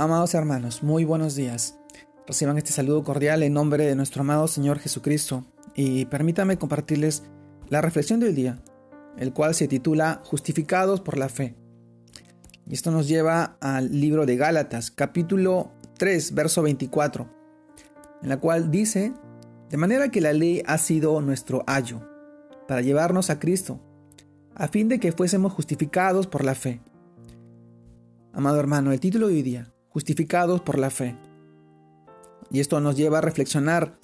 Amados hermanos, muy buenos días. Reciban este saludo cordial en nombre de nuestro amado Señor Jesucristo y permítanme compartirles la reflexión del día, el cual se titula Justificados por la fe. Y esto nos lleva al libro de Gálatas, capítulo 3, verso 24, en la cual dice, de manera que la ley ha sido nuestro ayo, para llevarnos a Cristo, a fin de que fuésemos justificados por la fe. Amado hermano, el título de hoy día, Justificados por la fe. Y esto nos lleva a reflexionar.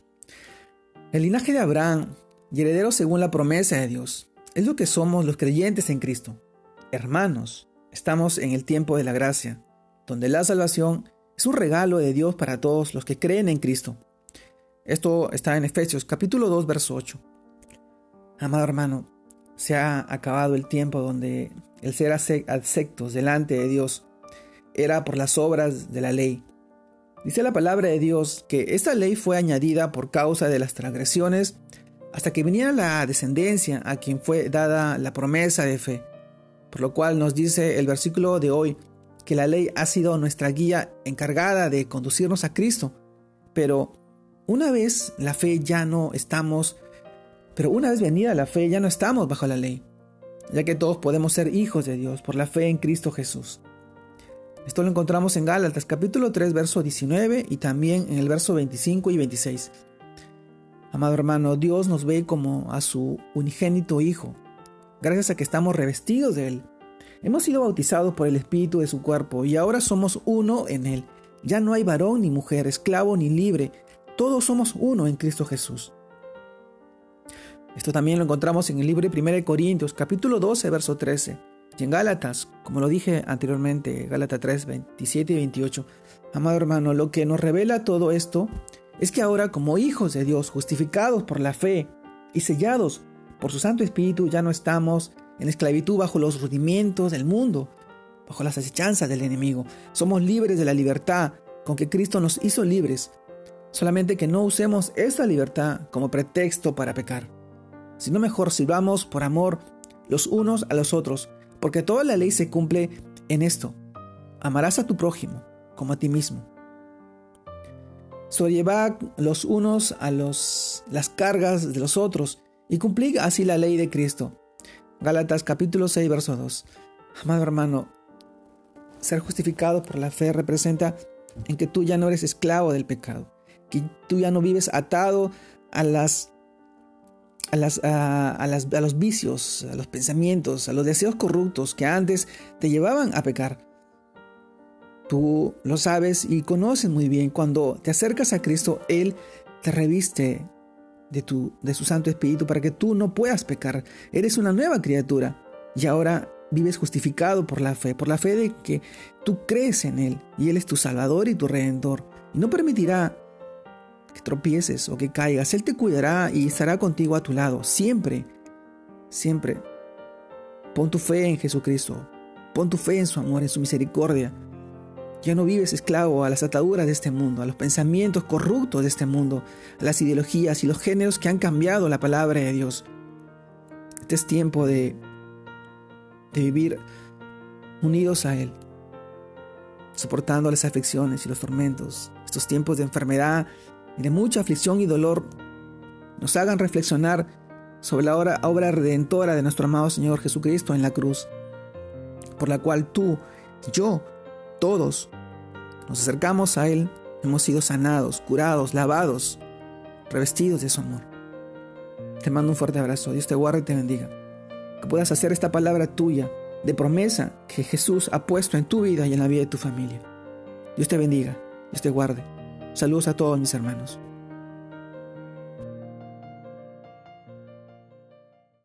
El linaje de Abraham y heredero según la promesa de Dios es lo que somos los creyentes en Cristo. Hermanos, estamos en el tiempo de la gracia, donde la salvación es un regalo de Dios para todos los que creen en Cristo. Esto está en Efesios capítulo 2, verso 8. Amado hermano, se ha acabado el tiempo donde el ser aceptos delante de Dios era por las obras de la ley. Dice la palabra de Dios que esta ley fue añadida por causa de las transgresiones hasta que viniera la descendencia a quien fue dada la promesa de fe. Por lo cual nos dice el versículo de hoy que la ley ha sido nuestra guía encargada de conducirnos a Cristo. Pero una vez la fe ya no estamos, pero una vez venida la fe ya no estamos bajo la ley, ya que todos podemos ser hijos de Dios por la fe en Cristo Jesús. Esto lo encontramos en Gálatas capítulo 3 verso 19 y también en el verso 25 y 26. Amado hermano, Dios nos ve como a su unigénito Hijo, gracias a que estamos revestidos de Él. Hemos sido bautizados por el Espíritu de su cuerpo y ahora somos uno en Él. Ya no hay varón ni mujer, esclavo ni libre, todos somos uno en Cristo Jesús. Esto también lo encontramos en el libro de 1 Corintios capítulo 12 verso 13. Y en Gálatas, como lo dije anteriormente, Gálatas 3, 27 y 28, amado hermano, lo que nos revela todo esto es que ahora como hijos de Dios, justificados por la fe y sellados por su Santo Espíritu, ya no estamos en esclavitud bajo los rudimientos del mundo, bajo las acechanzas del enemigo. Somos libres de la libertad con que Cristo nos hizo libres, solamente que no usemos esa libertad como pretexto para pecar, sino mejor sirvamos por amor los unos a los otros, porque toda la ley se cumple en esto. Amarás a tu prójimo como a ti mismo. Sobrellevad los unos a los, las cargas de los otros y cumplid así la ley de Cristo. Gálatas capítulo 6, verso 2. Amado hermano, ser justificado por la fe representa en que tú ya no eres esclavo del pecado, que tú ya no vives atado a las a, las, a, los vicios, a los pensamientos, a los deseos corruptos que antes te llevaban a pecar. Tú lo sabes y conoces muy bien. Cuando te acercas a Cristo, Él te reviste de, tu, de su Santo Espíritu para que tú no puedas pecar. Eres una nueva criatura y ahora vives justificado por la fe, por la fe de que tú crees en Él y Él es tu Salvador y tu Redentor. Y no permitirá que tropieces o que caigas. Él te cuidará y estará contigo a tu lado, siempre, siempre. Pon tu fe en Jesucristo, pon tu fe en su amor, en su misericordia. Ya no vives esclavo a las ataduras de este mundo, a los pensamientos corruptos de este mundo, a las ideologías y los géneros que han cambiado la palabra de Dios. Este es tiempo de, de vivir unidos a Él, soportando las aflicciones y los tormentos, estos tiempos de enfermedad de mucha aflicción y dolor nos hagan reflexionar sobre la obra, obra redentora de nuestro amado Señor Jesucristo en la cruz, por la cual tú, yo, todos nos acercamos a Él, hemos sido sanados, curados, lavados, revestidos de su amor. Te mando un fuerte abrazo, Dios te guarde y te bendiga. Que puedas hacer esta palabra tuya de promesa que Jesús ha puesto en tu vida y en la vida de tu familia. Dios te bendiga, Dios te guarde. Saludos a todos mis hermanos.